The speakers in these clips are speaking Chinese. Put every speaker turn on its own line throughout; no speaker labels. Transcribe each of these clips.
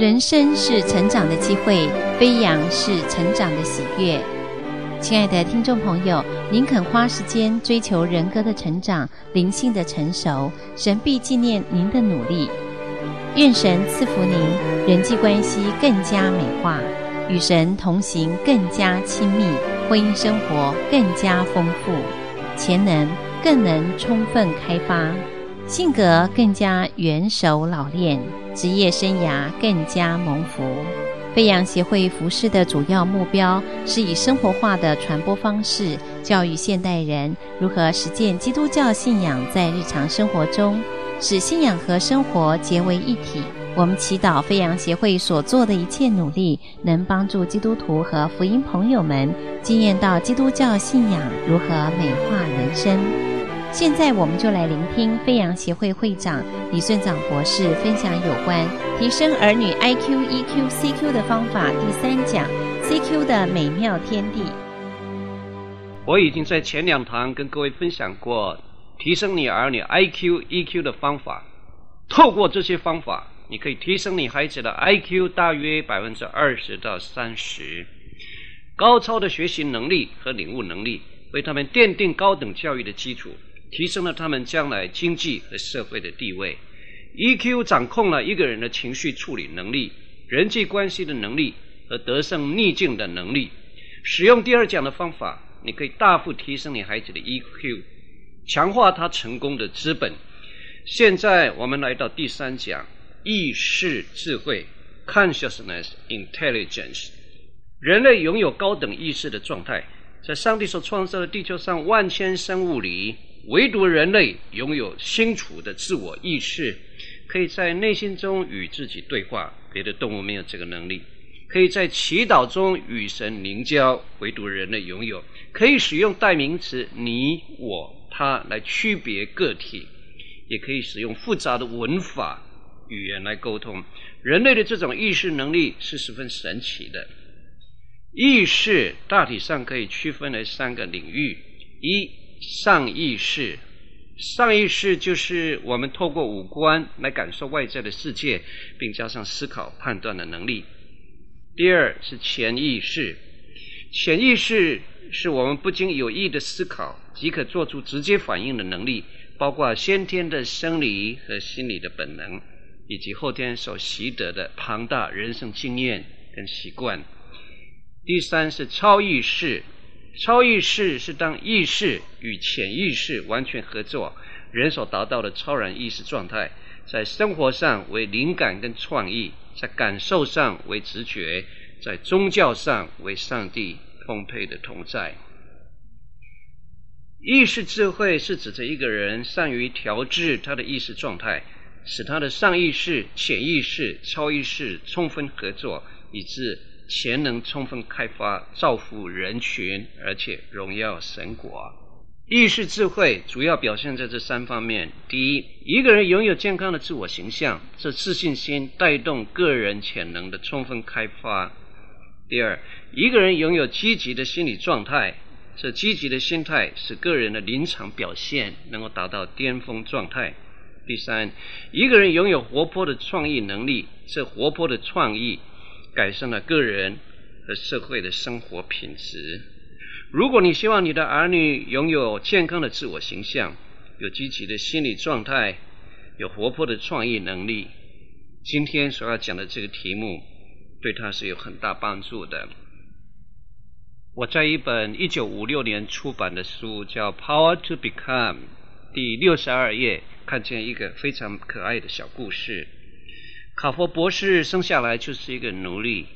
人生是成长的机会，飞扬是成长的喜悦。亲爱的听众朋友，您肯花时间追求人格的成长、灵性的成熟，神必纪念您的努力。愿神赐福您，人际关系更加美化，与神同行更加亲密，婚姻生活更加丰富，潜能更能充分开发。性格更加圆熟老练，职业生涯更加蒙福。飞扬协会服事的主要目标是以生活化的传播方式，教育现代人如何实践基督教信仰在日常生活中，使信仰和生活结为一体。我们祈祷飞扬协会所做的一切努力，能帮助基督徒和福音朋友们经验到基督教信仰如何美化人生。现在我们就来聆听飞扬协会会长李顺长博士分享有关提升儿女 IQ、EQ、CQ 的方法第三讲 CQ 的美妙天地。
我已经在前两堂跟各位分享过提升你儿女 IQ、EQ 的方法。透过这些方法，你可以提升你孩子的 IQ 大约百分之二十到三十，高超的学习能力和领悟能力，为他们奠定高等教育的基础。提升了他们将来经济和社会的地位，EQ 掌控了一个人的情绪处理能力、人际关系的能力和得胜逆境的能力。使用第二讲的方法，你可以大幅提升你孩子的 EQ，强化他成功的资本。现在我们来到第三讲，意识智慧 （Consciousness Intelligence）。人类拥有高等意识的状态，在上帝所创造的地球上万千生物里。唯独人类拥有清楚的自我意识，可以在内心中与自己对话，别的动物没有这个能力；可以在祈祷中与神凝交，唯独人类拥有；可以使用代名词“你”“我”“他”来区别个体，也可以使用复杂的文法语言来沟通。人类的这种意识能力是十分神奇的。意识大体上可以区分为三个领域：一。上意识，上意识就是我们透过五官来感受外在的世界，并加上思考判断的能力。第二是潜意识，潜意识是我们不经有意的思考即可做出直接反应的能力，包括先天的生理和心理的本能，以及后天所习得的庞大人生经验跟习惯。第三是超意识。超意识是当意识与潜意识完全合作，人所达到的超然意识状态，在生活上为灵感跟创意，在感受上为直觉，在宗教上为上帝丰沛的同在。意识智慧是指着一个人善于调制他的意识状态，使他的上意识、潜意识、超意识充分合作，以致。潜能充分开发，造福人群，而且荣耀神国。意识智慧主要表现在这三方面：第一，一个人拥有健康的自我形象，这自信心带动个人潜能的充分开发；第二，一个人拥有积极的心理状态，这积极的心态使个人的临场表现能够达到巅峰状态；第三，一个人拥有活泼的创意能力，这活泼的创意。改善了个人和社会的生活品质。如果你希望你的儿女拥有健康的自我形象，有积极的心理状态，有活泼的创意能力，今天所要讲的这个题目对他是有很大帮助的。我在一本一九五六年出版的书叫《Power to Become》第六十二页，看见一个非常可爱的小故事。卡佛博士生下来就是一个奴隶，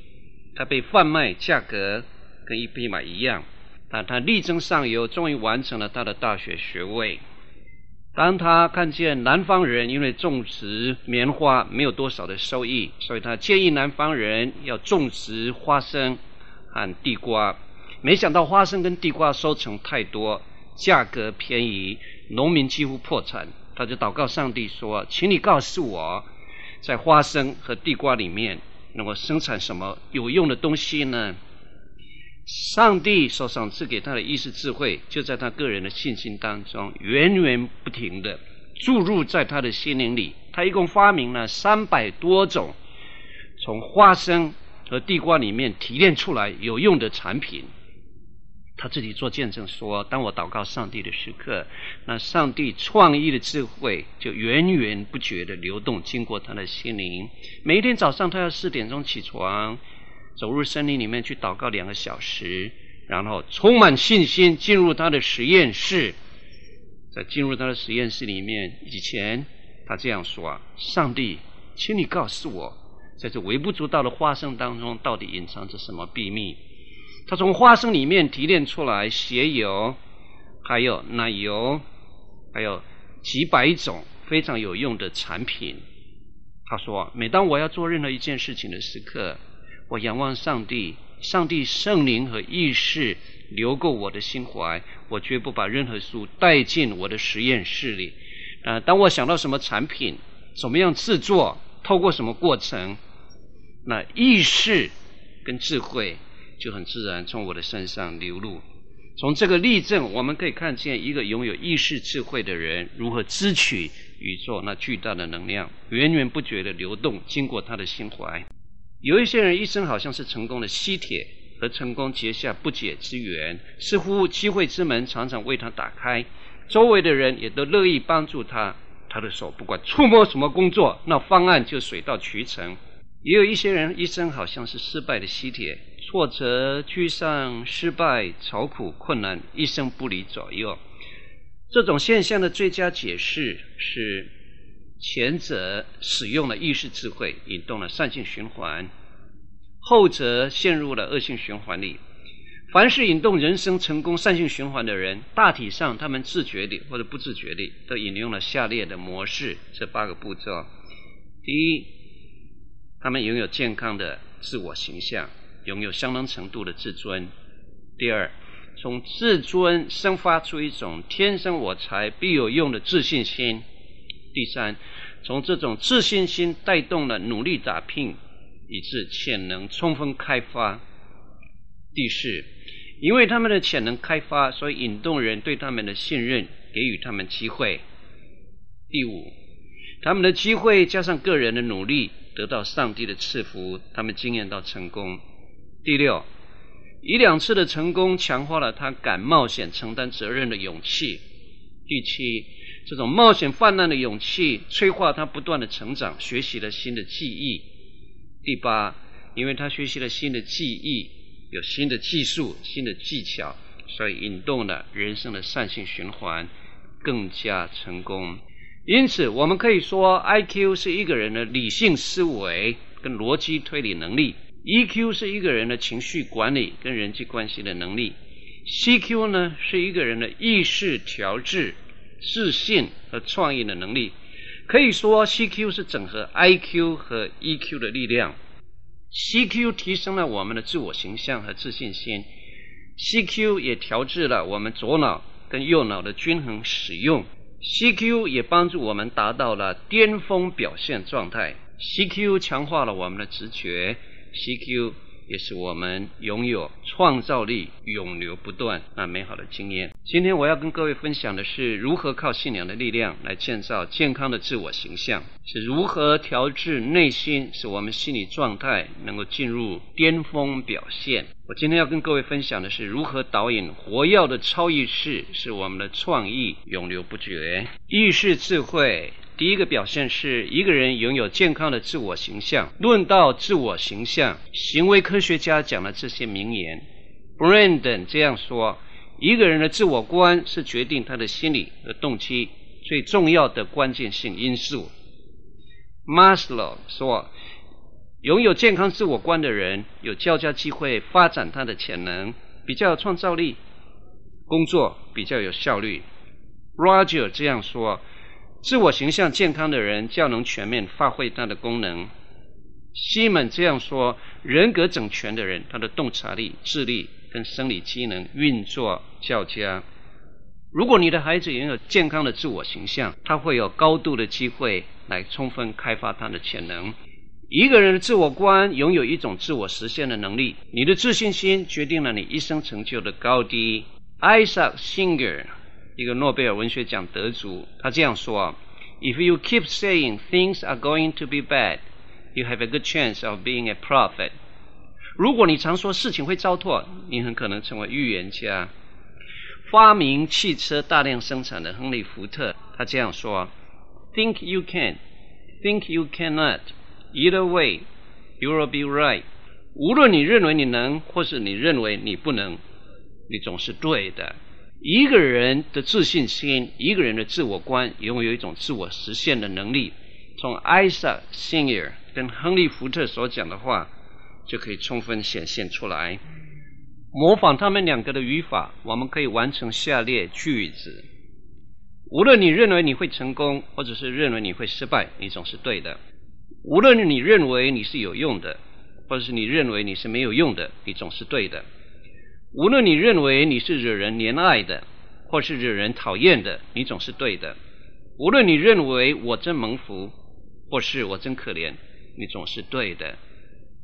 他被贩卖，价格跟一匹马一样，但他力争上游，终于完成了他的大学学位。当他看见南方人因为种植棉花没有多少的收益，所以他建议南方人要种植花生和地瓜。没想到花生跟地瓜收成太多，价格便宜，农民几乎破产。他就祷告上帝说：“请你告诉我。”在花生和地瓜里面，能够生产什么有用的东西呢？上帝所赏赐给他的意识智慧，就在他个人的信心当中源源不停的注入在他的心灵里。他一共发明了三百多种从花生和地瓜里面提炼出来有用的产品。他自己做见证说：“当我祷告上帝的时刻，那上帝创意的智慧就源源不绝地流动，经过他的心灵。每一天早上，他要四点钟起床，走入森林里面去祷告两个小时，然后充满信心进入他的实验室。在进入他的实验室里面以前，他这样说：‘上帝，请你告诉我，在这微不足道的花生当中，到底隐藏着什么秘密？’”他从花生里面提炼出来鞋油，还有奶油，还有几百种非常有用的产品。他说：“每当我要做任何一件事情的时刻，我仰望上帝，上帝圣灵和意识流过我的心怀，我绝不把任何书带进我的实验室里。啊，当我想到什么产品，怎么样制作，透过什么过程，那意识跟智慧。”就很自然从我的身上流露。从这个例证，我们可以看见一个拥有意识智慧的人如何支取宇宙那巨大的能量，源源不绝的流动，经过他的心怀。有一些人一生好像是成功的吸铁，和成功结下不解之缘，似乎机会之门常常为他打开，周围的人也都乐意帮助他。他的手不管触摸什么工作，那方案就水到渠成。也有一些人一生好像是失败的吸铁。挫折、沮丧、失败、愁苦、困难，一生不离左右。这种现象的最佳解释是，前者使用了意识智慧，引动了善性循环；后者陷入了恶性循环里。凡是引动人生成功善性循环的人，大体上他们自觉地或者不自觉地都引用了下列的模式：这八个步骤。第一，他们拥有健康的自我形象。拥有相当程度的自尊。第二，从自尊生发出一种天生我材必有用的自信心。第三，从这种自信心带动了努力打拼，以致潜能充分开发。第四，因为他们的潜能开发，所以引动人对他们的信任，给予他们机会。第五，他们的机会加上个人的努力，得到上帝的赐福，他们经验到成功。第六，一两次的成功强化了他敢冒险、承担责任的勇气。第七，这种冒险泛滥的勇气催化他不断的成长，学习了新的技艺。第八，因为他学习了新的技艺，有新的技术、新的技巧，所以引动了人生的善性循环，更加成功。因此，我们可以说，IQ 是一个人的理性思维跟逻辑推理能力。EQ 是一个人的情绪管理跟人际关系的能力，CQ 呢是一个人的意识调制、自信和创意的能力。可以说，CQ 是整合 IQ 和 EQ 的力量。CQ 提升了我们的自我形象和自信心，CQ 也调制了我们左脑跟右脑的均衡使用，CQ 也帮助我们达到了巅峰表现状态，CQ 强化了我们的直觉。CQ 也是我们拥有创造力、永流不断那美好的经验。今天我要跟各位分享的是如何靠信仰的力量来建造健康的自我形象，是如何调制内心，使我们心理状态能够进入巅峰表现。我今天要跟各位分享的是如何导引活跃的超意识，使我们的创意永流不绝。意识智慧。第一个表现是一个人拥有健康的自我形象。论到自我形象，行为科学家讲了这些名言。Brandon 这样说：一个人的自我观是决定他的心理和动机最重要的关键性因素。Maslow 说：拥有健康自我观的人有较佳机会发展他的潜能，比较有创造力，工作比较有效率。Roger 这样说。自我形象健康的人较能全面发挥他的功能。西门这样说：人格整全的人，他的洞察力、智力跟生理机能运作较佳。如果你的孩子拥有健康的自我形象，他会有高度的机会来充分开发他的潜能。一个人的自我观拥有一种自我实现的能力。你的自信心决定了你一生成就的高低。Isaac Singer。一个诺贝尔文学奖得主，他这样说：“If you keep saying things are going to be bad, you have a good chance of being a prophet。如果你常说事情会糟透，你很可能成为预言家。发明汽车大量生产的亨利·福特，他这样说：“Think you can, think you cannot. Either way, you will be right。”无论你认为你能，或是你认为你不能，你总是对的。一个人的自信心，一个人的自我观，拥有一种自我实现的能力。从艾萨·辛尔跟亨利·福特所讲的话，就可以充分显现出来。模仿他们两个的语法，我们可以完成下列句子：无论你认为你会成功，或者是认为你会失败，你总是对的；无论你认为你是有用的，或者是你认为你是没有用的，你总是对的；无论你认为你是惹人怜爱的，或是惹人讨厌的，你总是对的；无论你认为我真蒙福，或是我真可怜，你总是对的。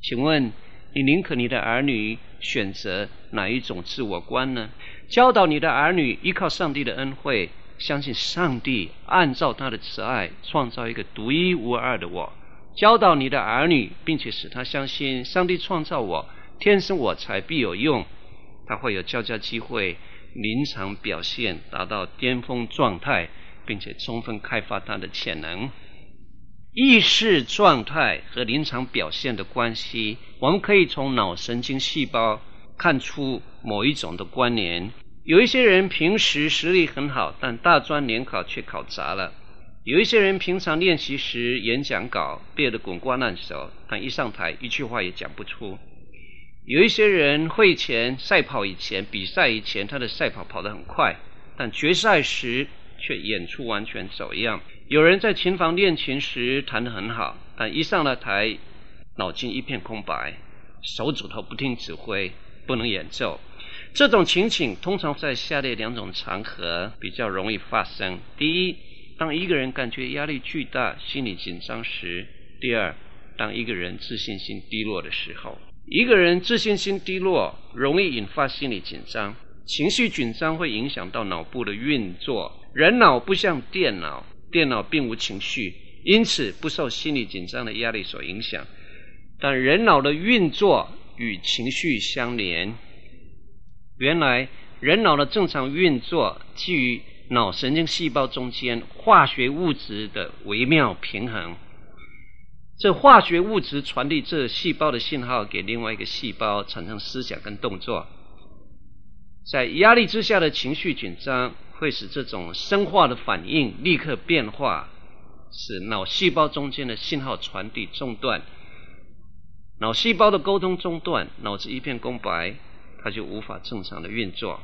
请问？你宁可你的儿女选择哪一种自我观呢？教导你的儿女依靠上帝的恩惠，相信上帝按照他的慈爱创造一个独一无二的我。教导你的儿女，并且使他相信上帝创造我，天生我材必有用，他会有较佳机会临场表现，达到巅峰状态，并且充分开发他的潜能。意识状态和临场表现的关系，我们可以从脑神经细胞看出某一种的关联。有一些人平时实力很好，但大专联考却考砸了；有一些人平常练习时演讲稿背得滚瓜烂熟，但一上台一句话也讲不出；有一些人会前赛跑以前比赛以前他的赛跑跑得很快，但决赛时却演出完全走样。有人在琴房练琴时弹得很好，但一上了台，脑筋一片空白，手指头不听指挥，不能演奏。这种情景通常在下列两种场合比较容易发生：第一，当一个人感觉压力巨大、心理紧张时；第二，当一个人自信心低落的时候。一个人自信心低落，容易引发心理紧张，情绪紧张会影响到脑部的运作。人脑不像电脑。电脑并无情绪，因此不受心理紧张的压力所影响。但人脑的运作与情绪相连。原来，人脑的正常运作基于脑神经细胞中间化学物质的微妙平衡。这化学物质传递这细胞的信号给另外一个细胞，产生思想跟动作。在压力之下的情绪紧张。会使这种生化的反应立刻变化，使脑细胞中间的信号传递中断，脑细胞的沟通中断，脑子一片空白，它就无法正常的运作。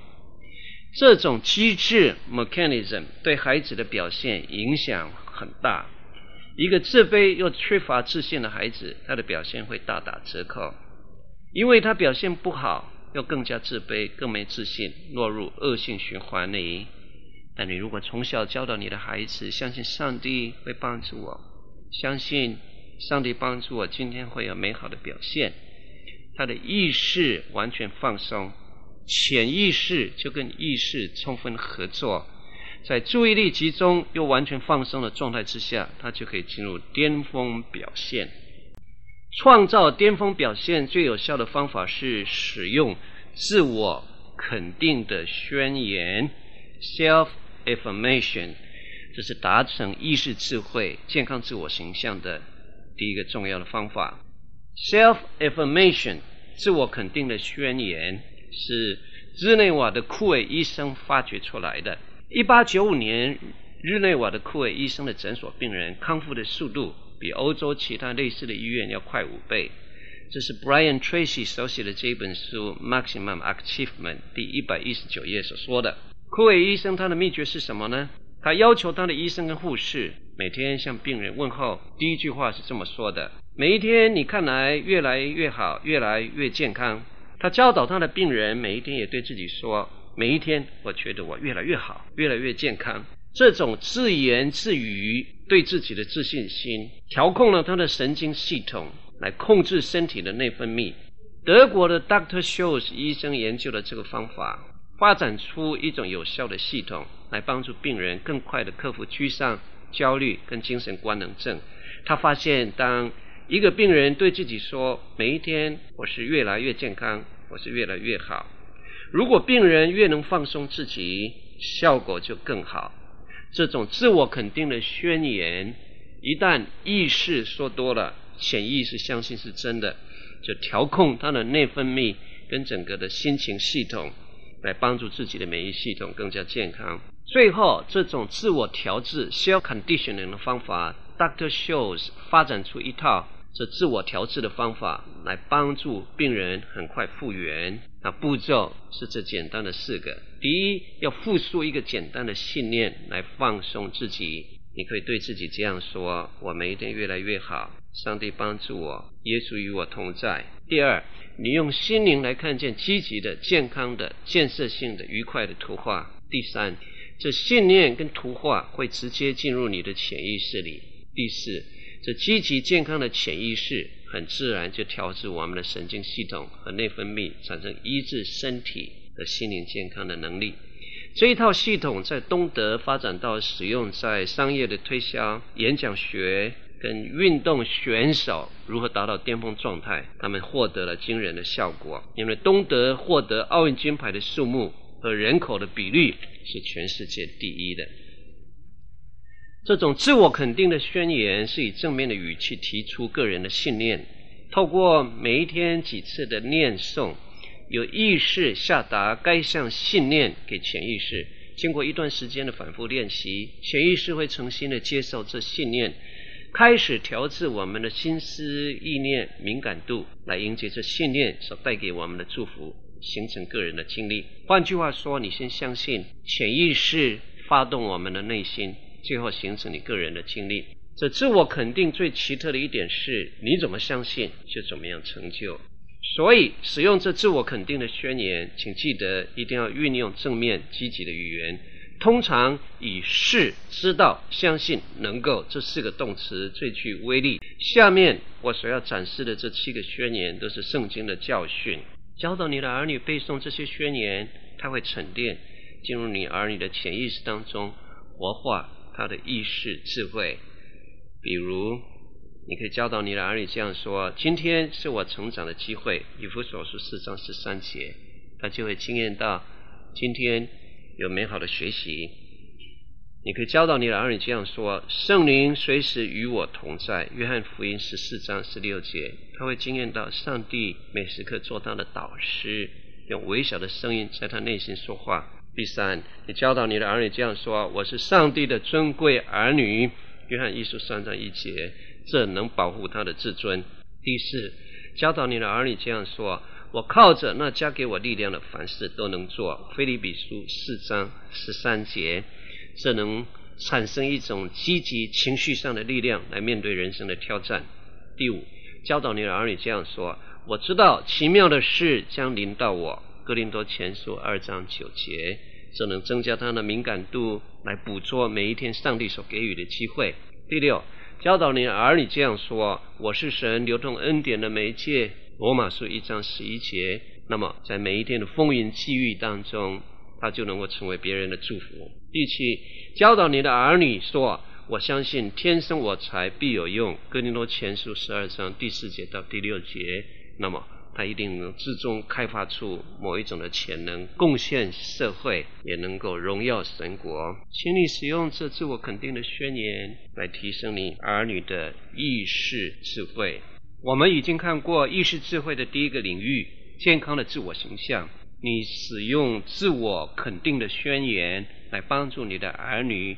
这种机制 mechanism 对孩子的表现影响很大。一个自卑又缺乏自信的孩子，他的表现会大打折扣，因为他表现不好，又更加自卑，更没自信，落入恶性循环里。但你如果从小教导你的孩子，相信上帝会帮助我，相信上帝帮助我，今天会有美好的表现。他的意识完全放松，潜意识就跟意识充分合作，在注意力集中又完全放松的状态之下，他就可以进入巅峰表现。创造巅峰表现最有效的方法是使用自我肯定的宣言 （self）。affirmation，这是达成意识智慧、健康自我形象的第一个重要的方法。Self affirmation，自我肯定的宣言，是日内瓦的库韦医生发掘出来的。一八九五年，日内瓦的库韦医生的诊所病人康复的速度比欧洲其他类似的医院要快五倍。这是 Brian Tracy 手写的这一本书《Maximum Achievement》第一百一十九页所说的。库韦医生他的秘诀是什么呢？他要求他的医生跟护士每天向病人问候，第一句话是这么说的：“每一天你看来越来越好，越来越健康。”他教导他的病人每一天也对自己说：“每一天我觉得我越来越好，越来越健康。”这种自言自语对自己的自信心，调控了他的神经系统来控制身体的内分泌。德国的 Doctor Shows 医生研究了这个方法。发展出一种有效的系统，来帮助病人更快地克服沮丧、焦虑跟精神官能症。他发现，当一个病人对自己说：“每一天我是越来越健康，我是越来越好。”如果病人越能放松自己，效果就更好。这种自我肯定的宣言，一旦意识说多了，潜意识相信是真的，就调控他的内分泌跟整个的心情系统，来帮助自己的免疫系统更加健康。最后，这种自我调制 （self conditioning） 的方法，Doctor Shows 发展出一套这自我调制的方法，来帮助病人很快复原。那步骤是这简单的四个：第一，要复述一个简单的信念来放松自己。你可以对自己这样说：“我每一天越来越好，上帝帮助我，耶稣与我同在。”第二，你用心灵来看见积极的、健康的、建设性的、愉快的图画。第三。这信念跟图画会直接进入你的潜意识里。第四，这积极健康的潜意识很自然就调制我们的神经系统和内分泌，产生医治身体和心灵健康的能力。这一套系统在东德发展到使用在商业的推销、演讲学跟运动选手如何达到巅峰状态，他们获得了惊人的效果。因为东德获得奥运金牌的数目和人口的比率是全世界第一的。这种自我肯定的宣言是以正面的语气提出个人的信念，透过每一天几次的念诵，有意识下达该项信念给潜意识。经过一段时间的反复练习，潜意识会诚心的接受这信念，开始调制我们的心思意念敏感度，来迎接这信念所带给我们的祝福。形成个人的经历。换句话说，你先相信潜意识发动我们的内心，最后形成你个人的经历。这自我肯定最奇特的一点是，你怎么相信就怎么样成就。所以，使用这自我肯定的宣言，请记得一定要运用正面积极的语言，通常以是、知道、相信、能够这四个动词最具威力。下面我所要展示的这七个宣言，都是圣经的教训。教导你的儿女背诵这些宣言，它会沉淀进入你儿女的潜意识当中，活化他的意识智慧。比如，你可以教导你的儿女这样说：“今天是我成长的机会。”以弗所书四章十三节，他就会经验到今天有美好的学习。你可以教导你的儿女这样说：“圣灵随时与我同在。”约翰福音十四章十六节。他会经验到上帝每时刻做他的导师，用微小的声音在他内心说话。第三，你教导你的儿女这样说：“我是上帝的尊贵儿女。”约翰一书三章一节，这能保护他的自尊。第四，教导你的儿女这样说：“我靠着那加给我力量的，凡事都能做。”腓立比书四章十三节，这能产生一种积极情绪上的力量来面对人生的挑战。第五。教导你的儿女这样说：“我知道奇妙的事将临到我。”哥林多前书二章九节，这能增加他的敏感度，来捕捉每一天上帝所给予的机会。第六，教导你的儿女这样说：“我是神流动恩典的媒介。”罗马书一章十一节。那么，在每一天的风云际遇当中，他就能够成为别人的祝福。第七，教导你的儿女说。我相信天生我材必有用，哥林多前书十二章第四节到第六节。那么他一定能最终开发出某一种的潜能，贡献社会，也能够荣耀神国。请你使用这自我肯定的宣言来提升你儿女的意识智慧。我们已经看过意识智慧的第一个领域——健康的自我形象。你使用自我肯定的宣言来帮助你的儿女。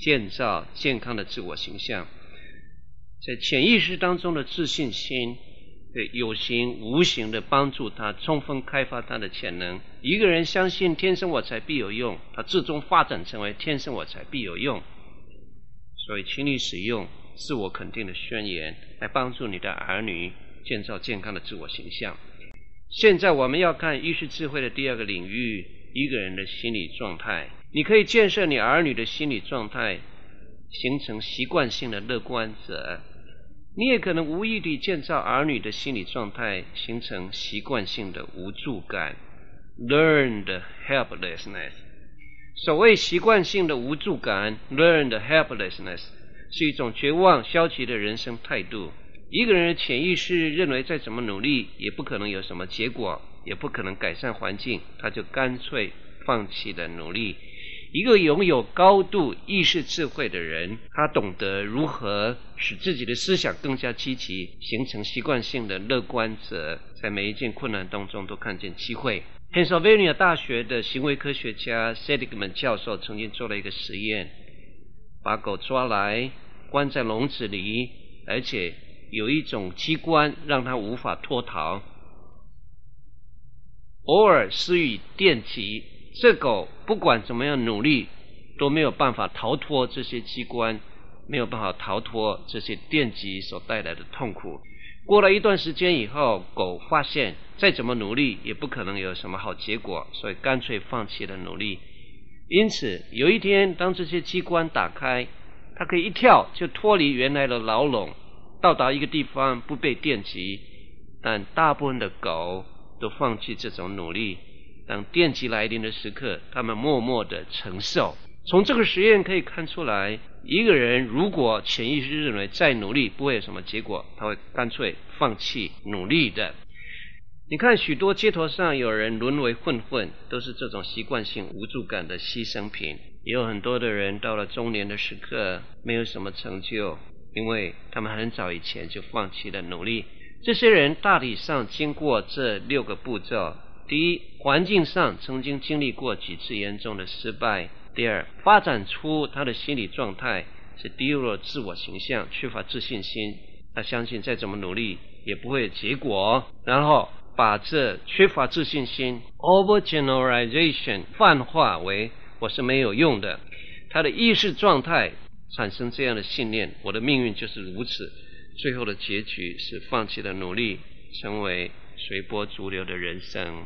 建造健康的自我形象，在潜意识当中的自信心，对有形无形的帮助他充分开发他的潜能。一个人相信天生我材必有用，他最终发展成为天生我材必有用。所以，请你使用自我肯定的宣言来帮助你的儿女建造健康的自我形象。现在，我们要看意识智慧的第二个领域：一个人的心理状态。你可以建设你儿女的心理状态，形成习惯性的乐观者；你也可能无意地建造儿女的心理状态，形成习惯性的无助感 （learned helplessness）。所谓习惯性的无助感 （learned helplessness） 是一种绝望、消极的人生态度。一个人的潜意识认为再怎么努力也不可能有什么结果，也不可能改善环境，他就干脆放弃了努力。一个拥有高度意识智慧的人，他懂得如何使自己的思想更加积极，形成习惯性的乐观者，在每一件困难当中都看见机会。Pennsylvania 大学的行为科学家 Seligman 教授曾经做了一个实验，把狗抓来关在笼子里，而且有一种机关让它无法脱逃，偶尔施予电击。这狗不管怎么样努力，都没有办法逃脱这些机关，没有办法逃脱这些电击所带来的痛苦。过了一段时间以后，狗发现再怎么努力也不可能有什么好结果，所以干脆放弃了努力。因此，有一天当这些机关打开，它可以一跳就脱离原来的牢笼，到达一个地方不被电击。但大部分的狗都放弃这种努力。当电击来临的时刻，他们默默地承受。从这个实验可以看出来，一个人如果潜意识认为再努力不会有什么结果，他会干脆放弃努力的。你看，许多街头上有人沦为混混，都是这种习惯性无助感的牺牲品。也有很多的人到了中年的时刻，没有什么成就，因为他们很早以前就放弃了努力。这些人大体上经过这六个步骤。第一，环境上曾经经历过几次严重的失败；第二，发展出他的心理状态是低落自我形象，缺乏自信心，他相信再怎么努力也不会有结果。然后把这缺乏自信心 （overgeneralization） 泛化为我是没有用的，他的意识状态产生这样的信念：我的命运就是如此。最后的结局是放弃了努力，成为随波逐流的人生。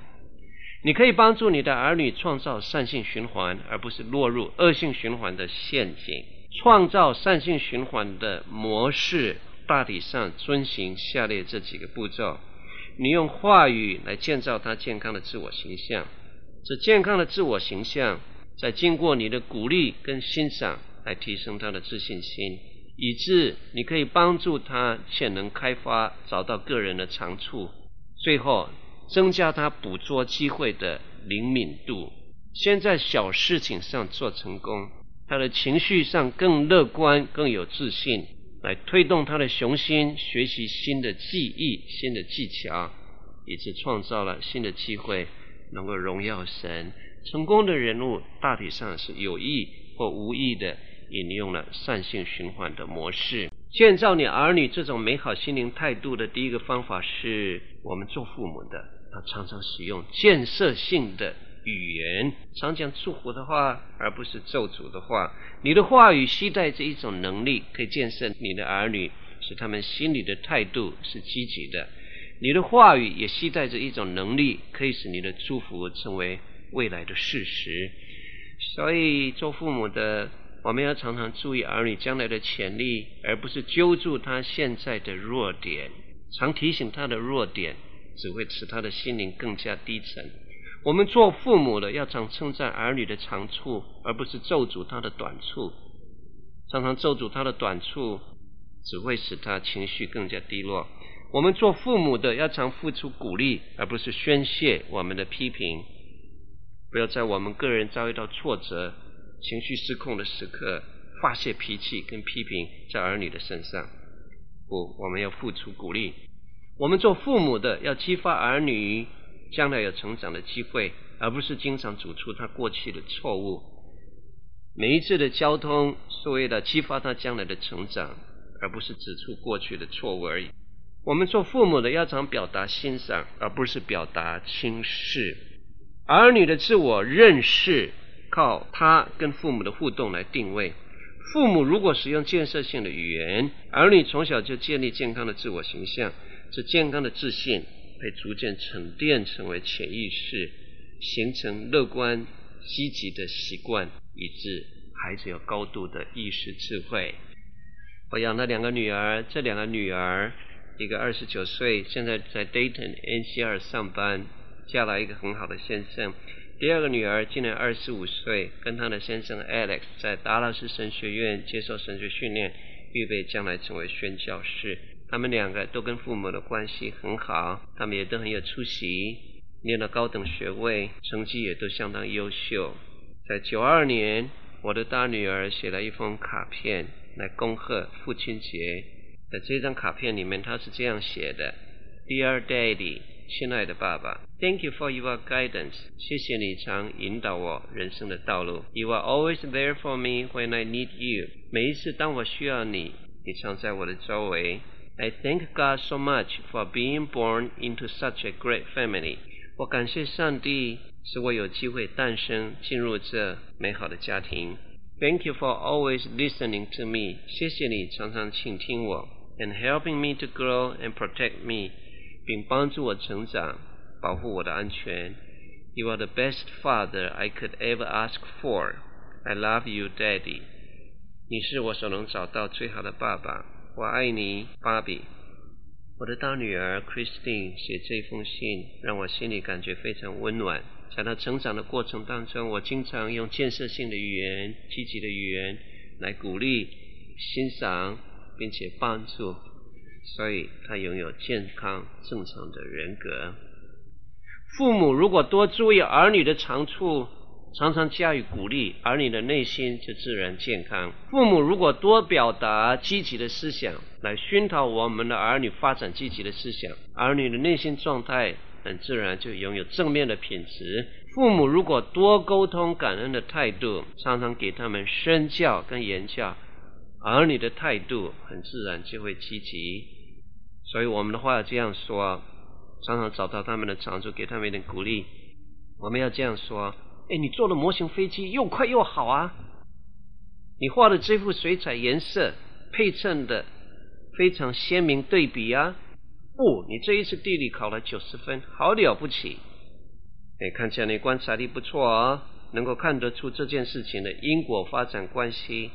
你可以帮助你的儿女创造善性循环，而不是落入恶性循环的陷阱。创造善性循环的模式，大体上遵循下列这几个步骤：你用话语来建造他健康的自我形象，这健康的自我形象，在经过你的鼓励跟欣赏，来提升他的自信心，以致你可以帮助他潜能开发，找到个人的长处，最后。增加他捕捉机会的灵敏度，先在小事情上做成功，他的情绪上更乐观、更有自信，来推动他的雄心，学习新的技艺、新的技巧，以致创造了新的机会，能够荣耀神。成功的人物大体上是有意或无意的引用了善性循环的模式。建造你儿女这种美好心灵态度的第一个方法是我们做父母的。他常常使用建设性的语言，常讲祝福的话，而不是咒诅的话。你的话语携带着一种能力，可以建设你的儿女，使他们心里的态度是积极的。你的话语也携带着一种能力，可以使你的祝福成为未来的事实。所以，做父母的，我们要常常注意儿女将来的潜力，而不是揪住他现在的弱点，常提醒他的弱点。只会使他的心灵更加低沉。我们做父母的要常称赞儿女的长处，而不是咒诅他的短处。常常咒诅他的短处，只会使他情绪更加低落。我们做父母的要常付出鼓励，而不是宣泄我们的批评。不要在我们个人遭遇到挫折、情绪失控的时刻发泄脾气跟批评在儿女的身上。不，我们要付出鼓励。我们做父母的要激发儿女将来有成长的机会，而不是经常指出他过去的错误。每一次的交通是为了激发他将来的成长，而不是指出过去的错误而已。我们做父母的要常表达欣赏，而不是表达轻视。儿女的自我认识靠他跟父母的互动来定位。父母如果使用建设性的语言，儿女从小就建立健康的自我形象。这健康的自信会逐渐沉淀成为潜意识，形成乐观积极的习惯，以致孩子有高度的意识智慧。我养了两个女儿，这两个女儿，一个二十九岁，现在在 Dayton NCR 上班，嫁了一个很好的先生；第二个女儿今年二十五岁，跟她的先生 Alex 在达拉斯神学院接受神学训练，预备将来成为宣教士。他们两个都跟父母的关系很好，他们也都很有出息，念了高等学位，成绩也都相当优秀。在九二年，我的大女儿写了一封卡片来恭贺父亲节。在这张卡片里面，她是这样写的：Dear Daddy，亲爱的爸爸，Thank you for your guidance，谢谢你常引导我人生的道路。You are always there for me when I need you，每一次当我需要你，你常在我的周围。I thank God so much for being born into such a great family。我感谢上帝使我有机会诞生进入这美好的家庭。Thank you for always listening to me。谢谢你常常倾听我，and helping me to grow and protect me，并帮助我成长，保护我的安全。You are the best father I could ever ask for。I love you, Daddy。你是我所能找到最好的爸爸。 我爱你，芭比。我的大女儿 Christine 写这封信，让我心里感觉非常温暖。在她成长的过程当中，我经常用建设性的语言、积极的语言来鼓励、欣赏，并且帮助，所以她拥有健康正常的人格。父母如果多注意儿女的长处，常常加以鼓励，儿女的内心就自然健康。父母如果多表达积极的思想，来熏陶我们的儿女发展积极的思想，儿女的内心状态很自然就拥有正面的品质。父母如果多沟通感恩的态度，常常给他们身教跟言教，儿女的态度很自然就会积极。所以我们的话要这样说，常常找到他们的长处，给他们一点鼓励。我们要这样说。哎，你做的模型飞机又快又好啊！你画的这幅水彩颜色配衬的非常鲜明对比啊！哦，你这一次地理考了九十分，好了不起！哎，看起来你观察力不错啊，能够看得出这件事情的因果发展关系。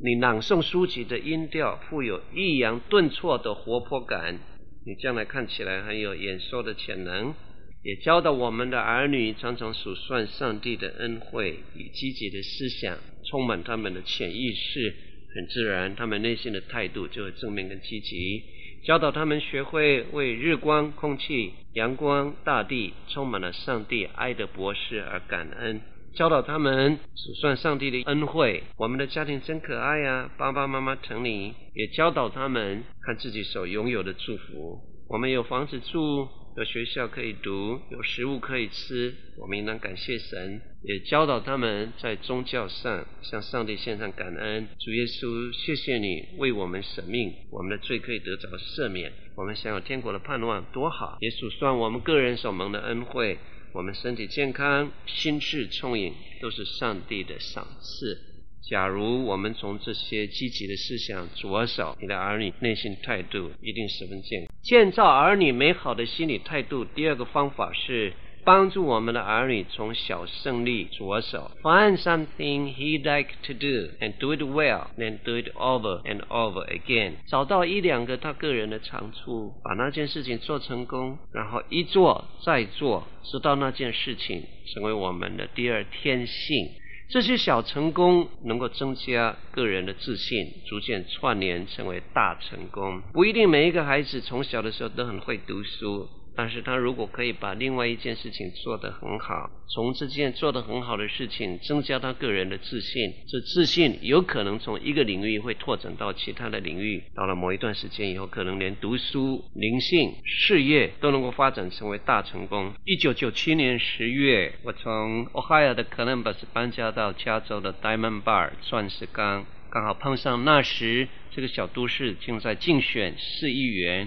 你朗诵书籍的音调富有抑扬顿挫的活泼感，你将来看起来很有演说的潜能。也教导我们的儿女常常数算上帝的恩惠，以积极的思想充满他们的潜意识，很自然，他们内心的态度就会正面跟积极。教导他们学会为日光、空气、阳光、大地充满了上帝爱的博士而感恩。教导他们数算上帝的恩惠，我们的家庭真可爱呀，爸爸妈妈疼你。也教导他们看自己所拥有的祝福，我们有房子住。有学校可以读，有食物可以吃，我们应当感谢神，也教导他们在宗教上向上帝献上感恩。主耶稣，谢谢你为我们舍命，我们的罪可以得着赦免，我们享有天国的盼望，多好！耶稣算我们个人所蒙的恩惠，我们身体健康，心智聪颖，都是上帝的赏赐。假如我们从这些积极的思想着手，你的儿女内心态度一定十分健康。建造儿女美好的心理态度，第二个方法是帮助我们的儿女从小胜利着手。Find something he like to do and do it well, then do it over and over again。找到一两个他个人的长处，把那件事情做成功，然后一做再做，直到那件事情成为我们的第二天性。这些小成功能够增加个人的自信，逐渐串联成为大成功。不一定每一个孩子从小的时候都很会读书。但是他如果可以把另外一件事情做得很好，从这件做得很好的事情增加他个人的自信，这自信有可能从一个领域会拓展到其他的领域，到了某一段时间以后，可能连读书、灵性、事业都能够发展成为大成功。一九九七年十月，我从 Ohio 的 Columbus 搬家到加州的 Diamond Bar 钻石岗，刚好碰上那时这个小都市正在竞选市议员。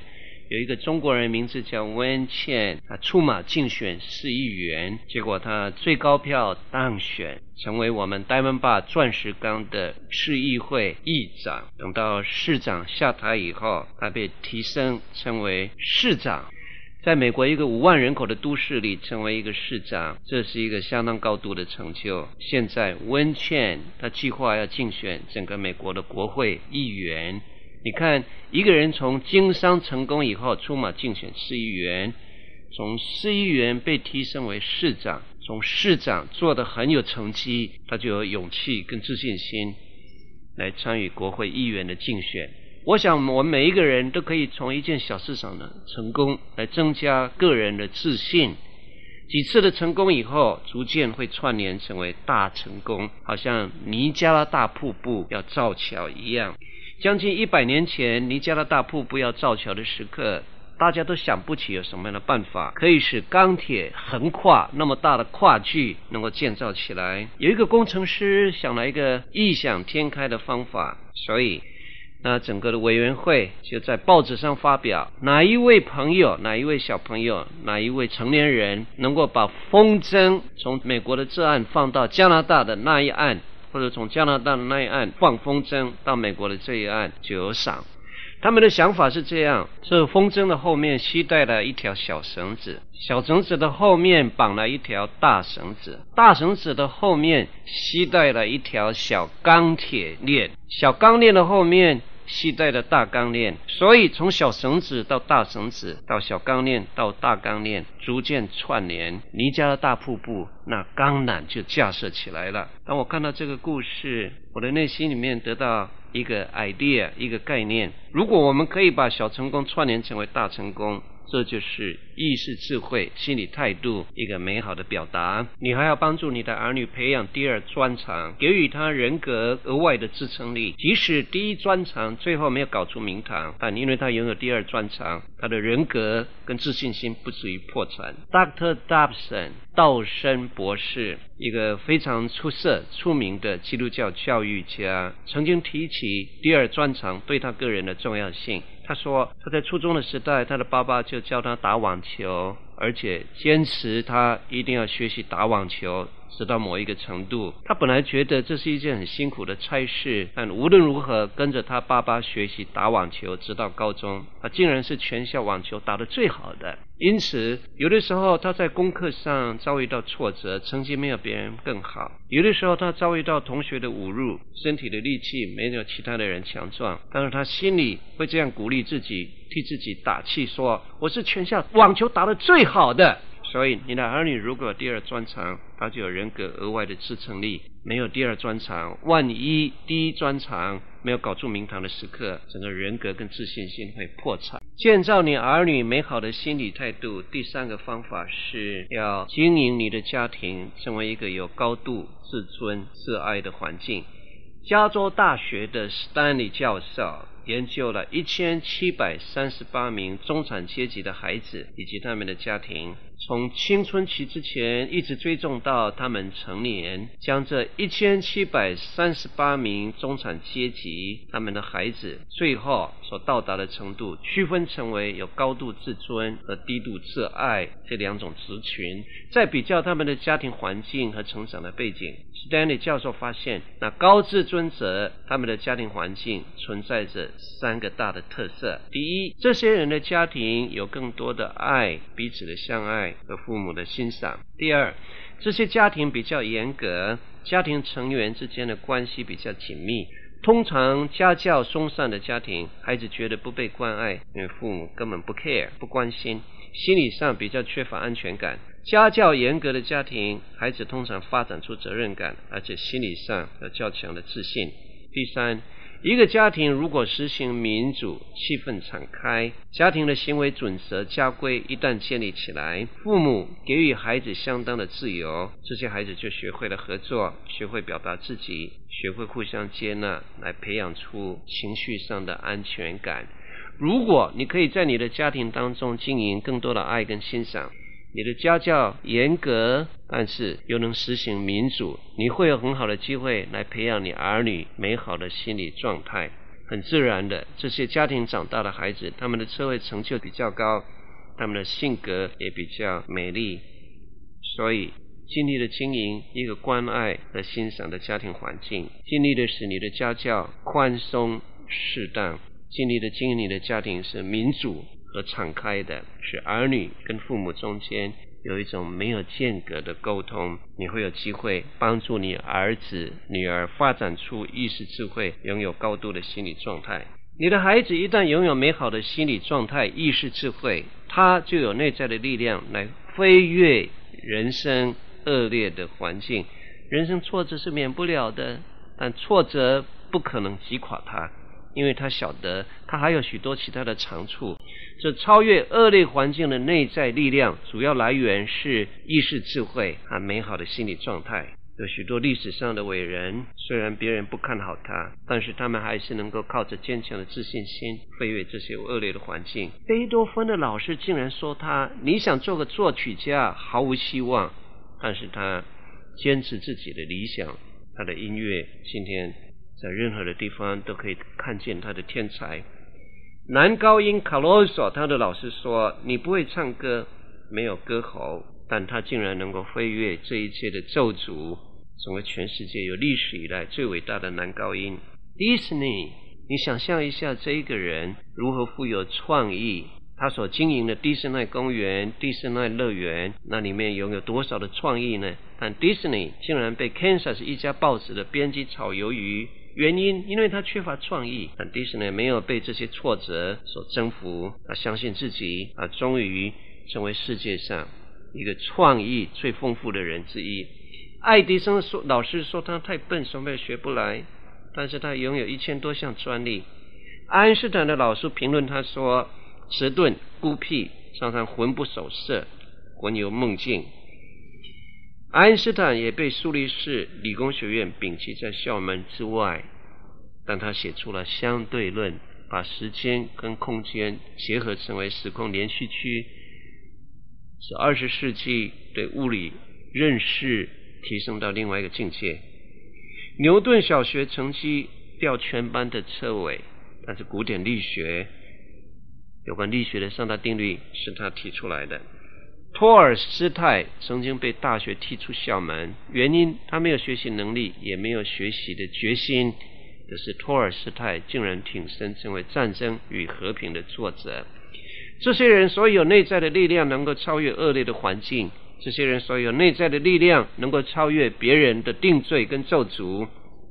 有一个中国人名字叫温茜，他出马竞选市议员，结果他最高票当选，成为我们 Diamond Bar 钻石岗的市议会议长。等到市长下台以后，他被提升成为市长。在美国一个五万人口的都市里，成为一个市长，这是一个相当高度的成就。现在温茜他计划要竞选整个美国的国会议员。你看，一个人从经商成功以后出马竞选市议员，从市议员被提升为市长，从市长做得很有成绩，他就有勇气跟自信心来参与国会议员的竞选。我想我们每一个人都可以从一件小事上的成功来增加个人的自信。几次的成功以后，逐渐会串联成为大成功，好像尼加拉大瀑布要造桥一样。将近一百年前，尼加拉大瀑布要造桥的时刻，大家都想不起有什么样的办法可以使钢铁横跨那么大的跨距能够建造起来。有一个工程师想了一个异想天开的方法，所以。那整个的委员会就在报纸上发表，哪一位朋友、哪一位小朋友、哪一位成年人能够把风筝从美国的这岸放到加拿大的那一岸，或者从加拿大的那一岸放风筝到美国的这一岸就有赏。他们的想法是这样：这风筝的后面系带了一条小绳子，小绳子的后面绑了一条大绳子，大绳子的后面系带了一条小钢铁链，小钢链的后面。系带的大钢链，所以从小绳子到大绳子，到小钢链到大钢链，逐渐串联，尼加的大瀑布那钢缆就架设起来了。当我看到这个故事，我的内心里面得到一个 idea，一个概念：如果我们可以把小成功串联成为大成功。这就是意识智慧、心理态度一个美好的表达。你还要帮助你的儿女培养第二专长，给予他人格额外的支撑力。即使第一专长最后没有搞出名堂，但因为他拥有第二专长，他的人格跟自信心不至于破产。Dr. Dobson 道生博士，一个非常出色、出名的基督教教育家，曾经提起第二专长对他个人的重要性。他说，他在初中的时代，他的爸爸就教他打网球，而且坚持他一定要学习打网球。直到某一个程度，他本来觉得这是一件很辛苦的差事，但无论如何跟着他爸爸学习打网球，直到高中，他竟然是全校网球打得最好的。因此，有的时候他在功课上遭遇到挫折，成绩没有别人更好；有的时候他遭遇到同学的侮辱，身体的力气没有其他的人强壮，但是他心里会这样鼓励自己，替自己打气说：“我是全校网球打得最好的。”所以，你的儿女如果有第二专长，他就有人格额外的支撑力；没有第二专长，万一第一专长没有搞出名堂的时刻，整个人格跟自信心会破产。建造你儿女美好的心理态度，第三个方法是要经营你的家庭，成为一个有高度自尊、自爱的环境。加州大学的史丹利教授。研究了一千七百三十八名中产阶级的孩子以及他们的家庭，从青春期之前一直追踪到他们成年，将这一千七百三十八名中产阶级他们的孩子最后所到达的程度，区分成为有高度自尊和低度自爱这两种族群，再比较他们的家庭环境和成长的背景。史丹利教授发现，那高自尊者他们的家庭环境存在着。三个大的特色：第一，这些人的家庭有更多的爱，彼此的相爱和父母的欣赏；第二，这些家庭比较严格，家庭成员之间的关系比较紧密。通常家教松散的家庭，孩子觉得不被关爱，因为父母根本不 care 不关心，心理上比较缺乏安全感。家教严格的家庭，孩子通常发展出责任感，而且心理上有较强的自信。第三。一个家庭如果实行民主、气氛敞开，家庭的行为准则、家规一旦建立起来，父母给予孩子相当的自由，这些孩子就学会了合作，学会表达自己，学会互相接纳，来培养出情绪上的安全感。如果你可以在你的家庭当中经营更多的爱跟欣赏。你的家教严格，但是又能实行民主，你会有很好的机会来培养你儿女美好的心理状态。很自然的，这些家庭长大的孩子，他们的社会成就比较高，他们的性格也比较美丽。所以，尽力的经营一个关爱和欣赏的家庭环境，尽力的使你的家教宽松适当，尽力的经营你的家庭是民主。和敞开的，使儿女跟父母中间有一种没有间隔的沟通，你会有机会帮助你儿子、女儿发展出意识智慧，拥有高度的心理状态。你的孩子一旦拥有美好的心理状态、意识智慧，他就有内在的力量来飞跃人生恶劣的环境。人生挫折是免不了的，但挫折不可能击垮他。因为他晓得他还有许多其他的长处。这超越恶劣环境的内在力量，主要来源是意识智慧和美好的心理状态。有许多历史上的伟人，虽然别人不看好他，但是他们还是能够靠着坚强的自信心飞越这些恶劣的环境。贝多芬的老师竟然说他：“你想做个作曲家，毫无希望。”但是他坚持自己的理想，他的音乐今天在任何的地方都可以看见他的天才。男高音卡洛索，他的老师说：“你不会唱歌，没有歌喉，但他竟然能够飞越这一切的咒诅。”成为全世界有历史以来最伟大的男高音。Disney，，你想象一下，这一个人如何富有创意？他所经营的迪士尼公园、迪士尼乐园，那里面拥有多少的创意呢？但迪士尼竟然被 Kansas 一家报纸的编辑炒鱿鱼，原因因为他缺乏创意。但迪士尼没有被这些挫折所征服，他相信自己，啊，终于成为世界上一个创意最丰富的人之一。爱迪生说：“老师说他太笨，什么也学不来。但是他拥有一千多项专利。”爱因斯坦的老师评论他说：“迟钝、孤僻，常常魂不守舍，魂游梦境。”爱因斯坦也被苏黎世理工学院摒弃在校门之外，但他写出了相对论，把时间跟空间结合成为时空连续区，是二十世纪对物理认识。提升到另外一个境界。牛顿小学成绩掉全班的车尾，但是古典力学有关力学的三大定律是他提出来的。托尔斯泰曾经被大学踢出校门，原因他没有学习能力，也没有学习的决心。可是托尔斯泰竟然挺身成为《战争与和平》的作者。这些人所有内在的力量，能够超越恶劣的环境。这些人所有内在的力量，能够超越别人的定罪跟咒诅，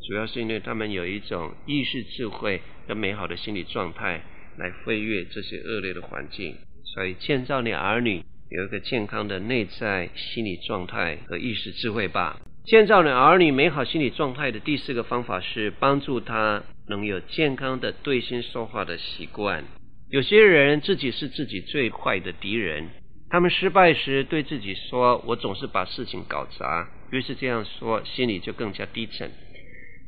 主要是因为他们有一种意识智慧跟美好的心理状态，来飞越这些恶劣的环境。所以，建造你儿女有一个健康的内在心理状态和意识智慧吧。建造你儿女美好心理状态的第四个方法是帮助他能有健康的对心说话的习惯。有些人自己是自己最坏的敌人。他们失败时对自己说：“我总是把事情搞砸。”于是这样说，心里就更加低沉。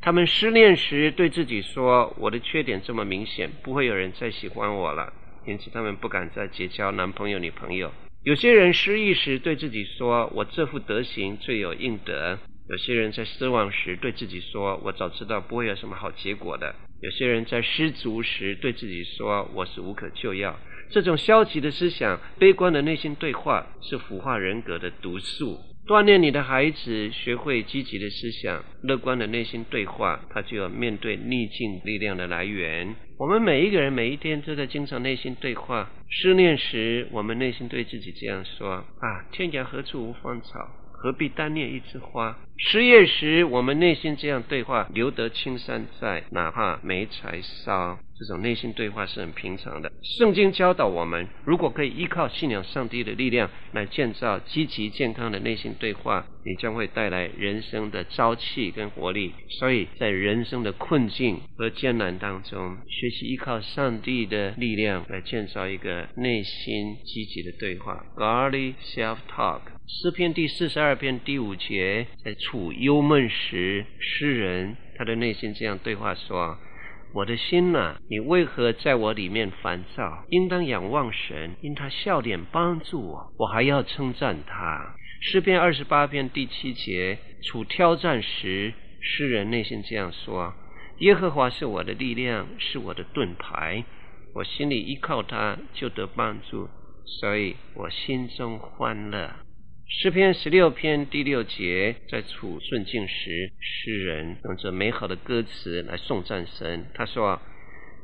他们失恋时对自己说：“我的缺点这么明显，不会有人再喜欢我了。”因此，他们不敢再结交男朋友、女朋友。有些人失意时对自己说：“我这副德行罪有应得。”有些人在失望时对自己说：“我早知道不会有什么好结果的。”有些人在失足时对自己说：“我是无可救药。”这种消极的思想、悲观的内心对话，是腐化人格的毒素。锻炼你的孩子学会积极的思想、乐观的内心对话，他就要面对逆境力量的来源。我们每一个人每一天都在经常内心对话。失恋时，我们内心对自己这样说：“啊，天涯何处无芳草。”何必单恋一枝花？失业时，我们内心这样对话：留得青山在，哪怕没柴烧。这种内心对话是很平常的。圣经教导我们，如果可以依靠信仰上帝的力量来建造积极健康的内心对话，你将会带来人生的朝气跟活力。所以在人生的困境和艰难当中，学习依靠上帝的力量来建造一个内心积极的对话。Godly self-talk。诗篇第四十二篇第五节，在处忧闷时，诗人他的内心这样对话说：“我的心呐，你为何在我里面烦躁？应当仰望神，因他笑脸帮助我，我还要称赞他。”诗篇二十八篇第七节，处挑战时，诗人内心这样说：“耶和华是我的力量，是我的盾牌，我心里依靠他，就得帮助，所以我心中欢乐。”诗篇十六篇第六节，在处顺境时，诗人用这美好的歌词来颂赞神。他说：“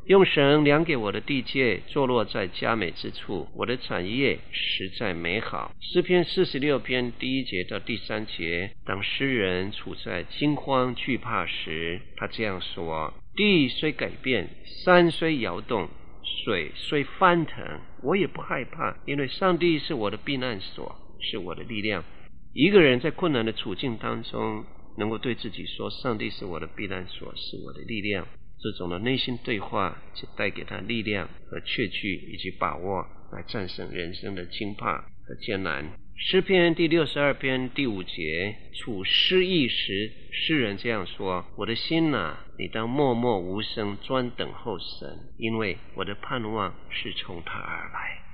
用神量给我的地界，坐落在佳美之处，我的产业实在美好。”诗篇四十六篇第一节到第三节，当诗人处在惊慌惧怕时，他这样说：“地虽改变，山虽摇动，水虽翻腾，我也不害怕，因为上帝是我的避难所。”是我的力量。一个人在困难的处境当中，能够对自己说：“上帝是我的避难所，是我的力量。”这种的内心对话，就带给他力量和确据以及把握，来战胜人生的惊怕和艰难。诗篇第六十二篇第五节，处失意时，诗人这样说：“我的心呐，你当默默无声，专等候神，因为我的盼望是从他而来。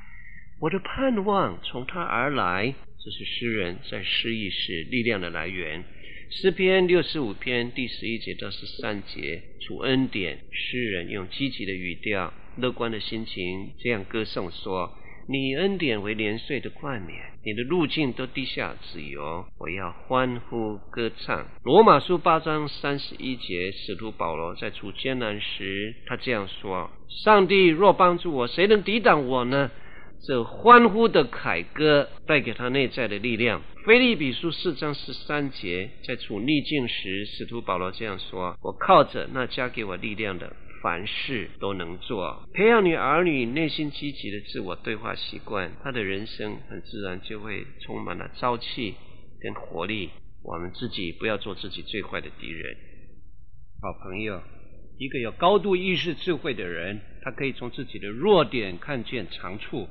我的盼望从他而来，这是诗人在失意时力量的来源。”诗篇六十五篇第十一节到十三节，主恩典，诗人用积极的语调、乐观的心情这样歌颂说：“你恩典为年岁的冠冕，你的路径都低下脂油，我要欢呼歌唱。”罗马书八章三十一节，使徒保罗在处艰难时，他这样说：“上帝若帮助我，谁能抵挡我呢？”这欢呼的凯歌带给他内在的力量。腓立比书四章十三节，在处逆境时，使徒保罗这样说：“我靠着那加给我力量的，凡事都能做。”培养你儿女内心积极的自我对话习惯，他的人生很自然就会充满了朝气跟活力。我们自己不要做自己最坏的敌人。好朋友，一个有高度意识智慧的人，他可以从自己的弱点看见长处。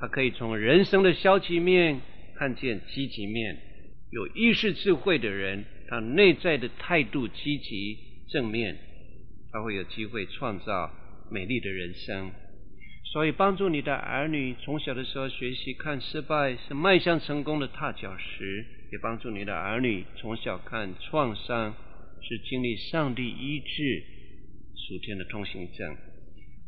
他可以从人生的消极面看见积极面。有意识智慧的人，他内在的态度积极正面，他会有机会创造美丽的人生。所以，帮助你的儿女从小的时候学习看失败是迈向成功的踏脚石，也帮助你的儿女从小看创伤是经历上帝医治属天的通行证。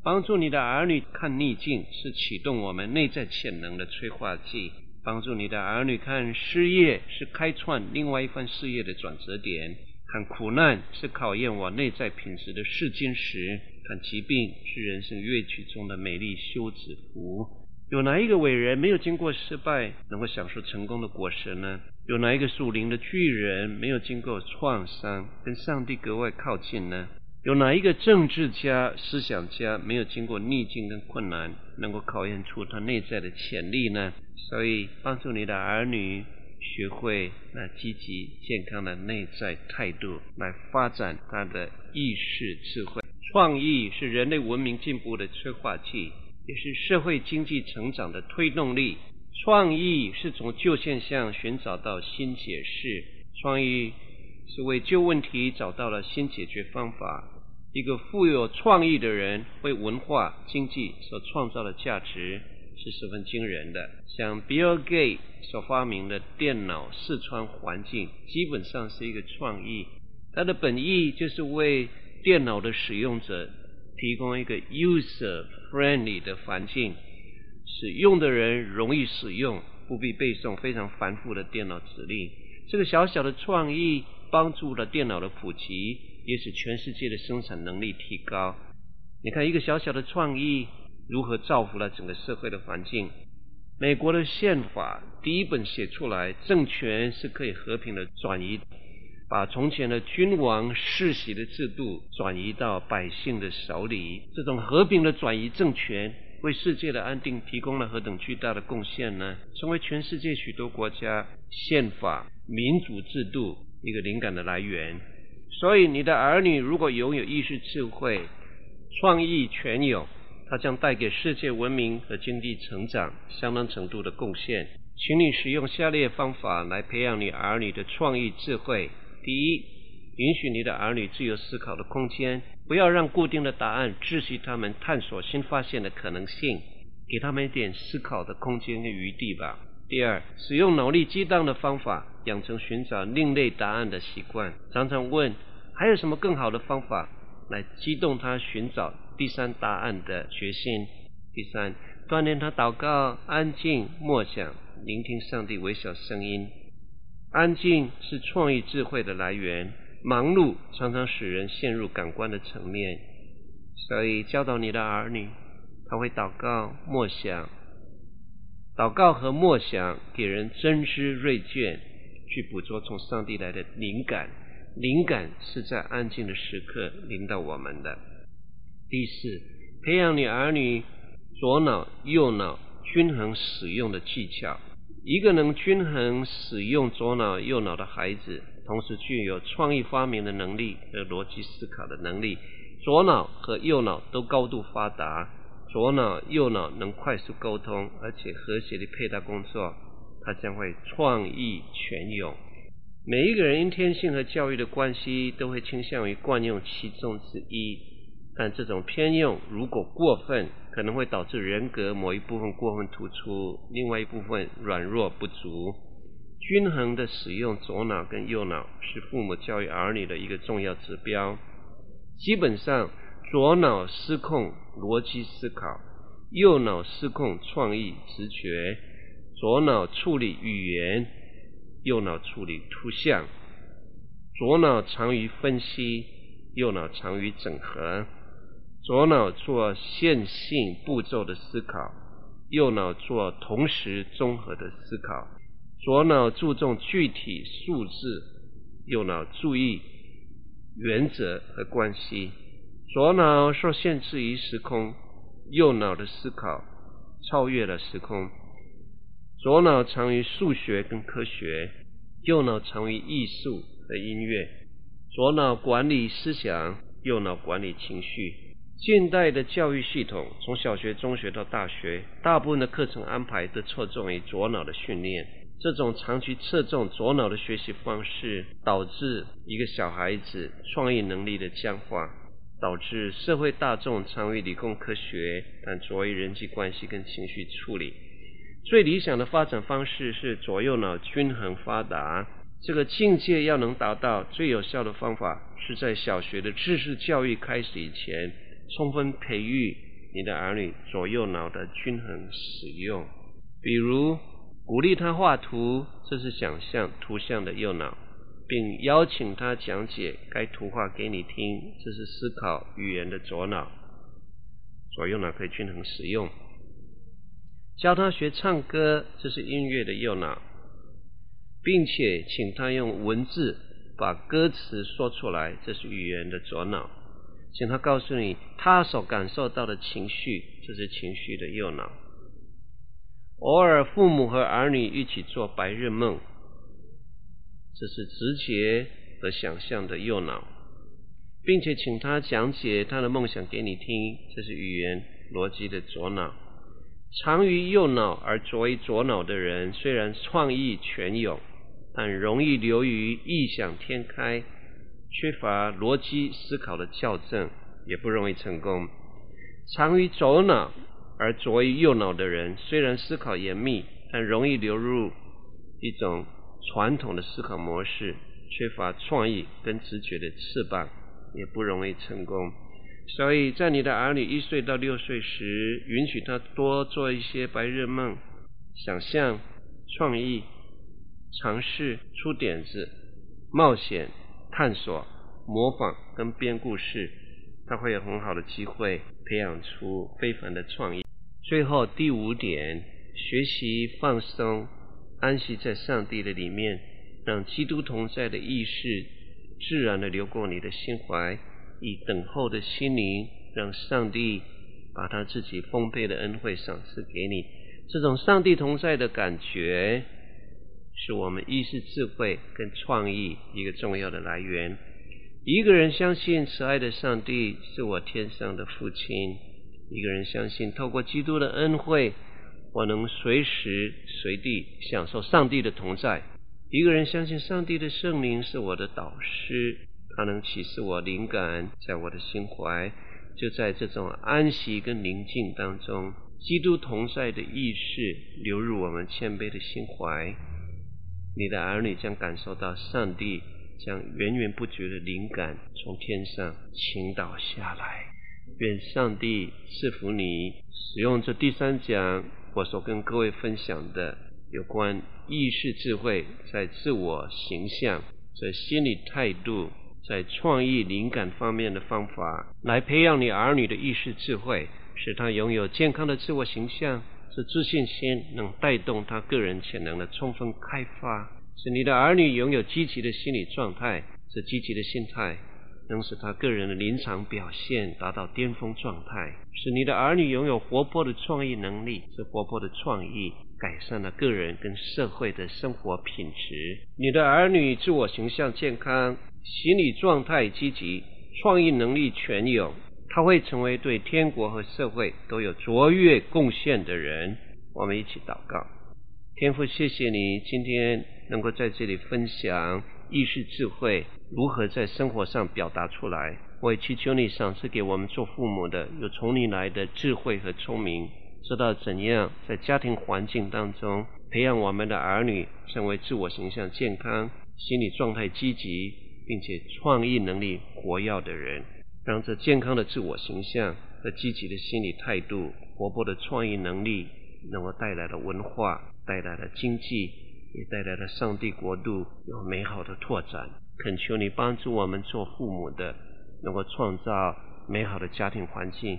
帮助你的儿女看逆境是启动我们内在潜能的催化剂；帮助你的儿女看失业是开创另外一番事业的转折点；看苦难是考验我内在品质的试金石；看疾病是人生乐曲中的美丽休止符。有哪一个伟人没有经过失败能够享受成功的果实呢？有哪一个树林的巨人没有经过创伤跟上帝格外靠近呢？有哪一个政治家、思想家没有经过逆境跟困难，能够考验出他内在的潜力呢？所以，帮助你的儿女学会那积极健康的内在态度，来发展他的意识智慧。创意是人类文明进步的催化剂，也是社会经济成长的推动力。创意是从旧现象寻找到新解释，创意是为旧问题找到了新解决方法。一个富有创意的人为文化经济所创造的价值是十分惊人的。像 Bill Gates 所发明的电脑视窗环境，基本上是一个创意。它的本意就是为电脑的使用者提供一个 user-friendly 的环境，使用的人容易使用，不必背诵非常繁复的电脑指令。这个小小的创意帮助了电脑的普及。也使全世界的生产能力提高。你看，一个小小的创意如何造福了整个社会的环境。美国的宪法第一本写出来，政权是可以和平的转移，把从前的君王世袭的制度转移到百姓的手里。这种和平的转移政权，为世界的安定提供了何等巨大的贡献呢？成为全世界许多国家宪法民主制度一个灵感的来源。所以，你的儿女如果拥有意识智慧、创意全有，它将带给世界文明和经济成长相当程度的贡献。请你使用下列方法来培养你儿女的创意智慧：第一，允许你的儿女自由思考的空间，不要让固定的答案窒息他们探索新发现的可能性，给他们一点思考的空间跟余地吧。第二，使用脑力激荡的方法，养成寻找另类答案的习惯，常常问。还有什么更好的方法来激动他寻找第三答案的决心？第三，锻炼他祷告、安静、默想、聆听上帝微小声音。安静是创意智慧的来源，忙碌常常使人陷入感官的层面。所以教导你的儿女，他会祷告、默想。祷告和默想给人真知睿见，去捕捉从上帝来的灵感。灵感是在安静的时刻临到我们的。第四，培养你儿女左脑右脑均衡使用的技巧。一个能均衡使用左脑右脑的孩子，同时具有创意发明的能力和逻辑思考的能力。左脑和右脑都高度发达，左脑右脑能快速沟通，而且和谐的配搭工作，他将会创意泉涌。每一个人因天性和教育的关系，都会倾向于惯用其中之一，但这种偏用如果过分，可能会导致人格某一部分过分突出，另外一部分软弱不足。均衡的使用左脑跟右脑，是父母教育儿女的一个重要指标。基本上，左脑失控逻辑思考，右脑失控创意直觉。左脑处理语言，右脑处理图像。左脑长于分析，右脑长于整合。左脑做线性步骤的思考，右脑做同时综合的思考。左脑注重具体数字，右脑注意。原则和关系，左脑受限制于时空，右脑的思考超越了时空。左脑长于数学跟科学，右脑长于艺术和音乐。左脑管理思想，右脑管理情绪。现代的教育系统，从小学、中学到大学，大部分的课程安排都侧重于左脑的训练。这种长期侧重左脑的学习方式，导致一个小孩子创意能力的僵化，导致社会大众长于理工科学，但拙于人际关系跟情绪处理。最理想的发展方式是左右脑均衡发达。这个境界要能达到，最有效的方法是在小学的知识教育开始以前，充分培育你的儿女左右脑的均衡使用，比如。鼓励他画图，这是想象图像的右脑，并邀请他讲解该图画给你听，这是思考语言的左脑。左右脑可以均衡使用。教他学唱歌，这是音乐的右脑，并且请他用文字把歌词说出来，这是语言的左脑。请他告诉你他所感受到的情绪，这是情绪的右脑。偶尔，父母和儿女一起做白日梦，这是直觉和想象的右脑，并且请他讲解他的梦想给你听，这是语言逻辑的左脑。长于右脑而拙于左脑的人，虽然创意泉涌，但容易流于异想天开，缺乏逻辑思考的校正，也不容易成功。长于左脑。而拙于右脑的人，虽然思考严密，但容易流入一种传统的思考模式，缺乏创意跟直觉的翅膀，也不容易成功。所以在你的儿女一岁到六岁时，允许他多做一些白日梦，想象、创意、尝试出点子、冒险、探索、模仿跟编故事，他会有很好的机会培养出非凡的创意。最后第五点，学习放松，安息在上帝的里面，让基督同在的意识自然的流过你的心怀，以等候的心灵，让上帝把他自己丰沛的恩惠赏赐给你。这种上帝同在的感觉，是我们意识智慧跟创意一个重要的来源。一个人相信慈爱的上帝是我天上的父亲。一个人相信，透过基督的恩惠，我能随时随地享受上帝的同在。一个人相信，上帝的圣灵是我的导师，他能启示我灵感，在我的心怀。就在这种安息跟宁静当中，基督同在的意识流入我们谦卑的心怀。你的儿女将感受到上帝将源源不绝的灵感从天上倾倒下来。愿上帝赐福你，使用这第三讲我所跟各位分享的有关意识智慧在自我形象、在心理态度、在创意灵感方面的方法，来培养你儿女的意识智慧，使他拥有健康的自我形象，是自信心能带动他个人潜能的充分开发，使你的儿女拥有积极的心理状态，是积极的心态。能使他个人的临场表现达到巅峰状态，使你的儿女拥有活泼的创意能力，这活泼的创意改善了个人跟社会的生活品质。你的儿女自我形象健康，心理状态积极，创意能力全有，他会成为对天国和社会都有卓越贡献的人。我们一起祷告，天父，谢谢你今天能够在这里分享意识智慧如何在生活上表达出来。我也祈求你赏赐给我们做父母的有从你来的智慧和聪明。知道怎样在家庭环境当中培养我们的儿女成为自我形象健康、心理状态积极，并且创意能力活跃的人，让这健康的自我形象和积极的心理态度、活泼的创意能力，能够带来了文化、带来了经济，也带来了上帝国度有美好的拓展。恳求你帮助我们做父母的，能够创造美好的家庭环境。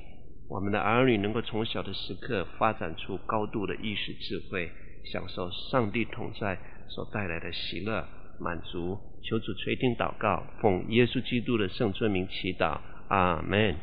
我们的儿女能够从小的时刻发展出高度的意识智慧，享受上帝同在所带来的喜乐满足。求主垂听祷告，奉耶稣基督的圣尊名祈祷，阿门。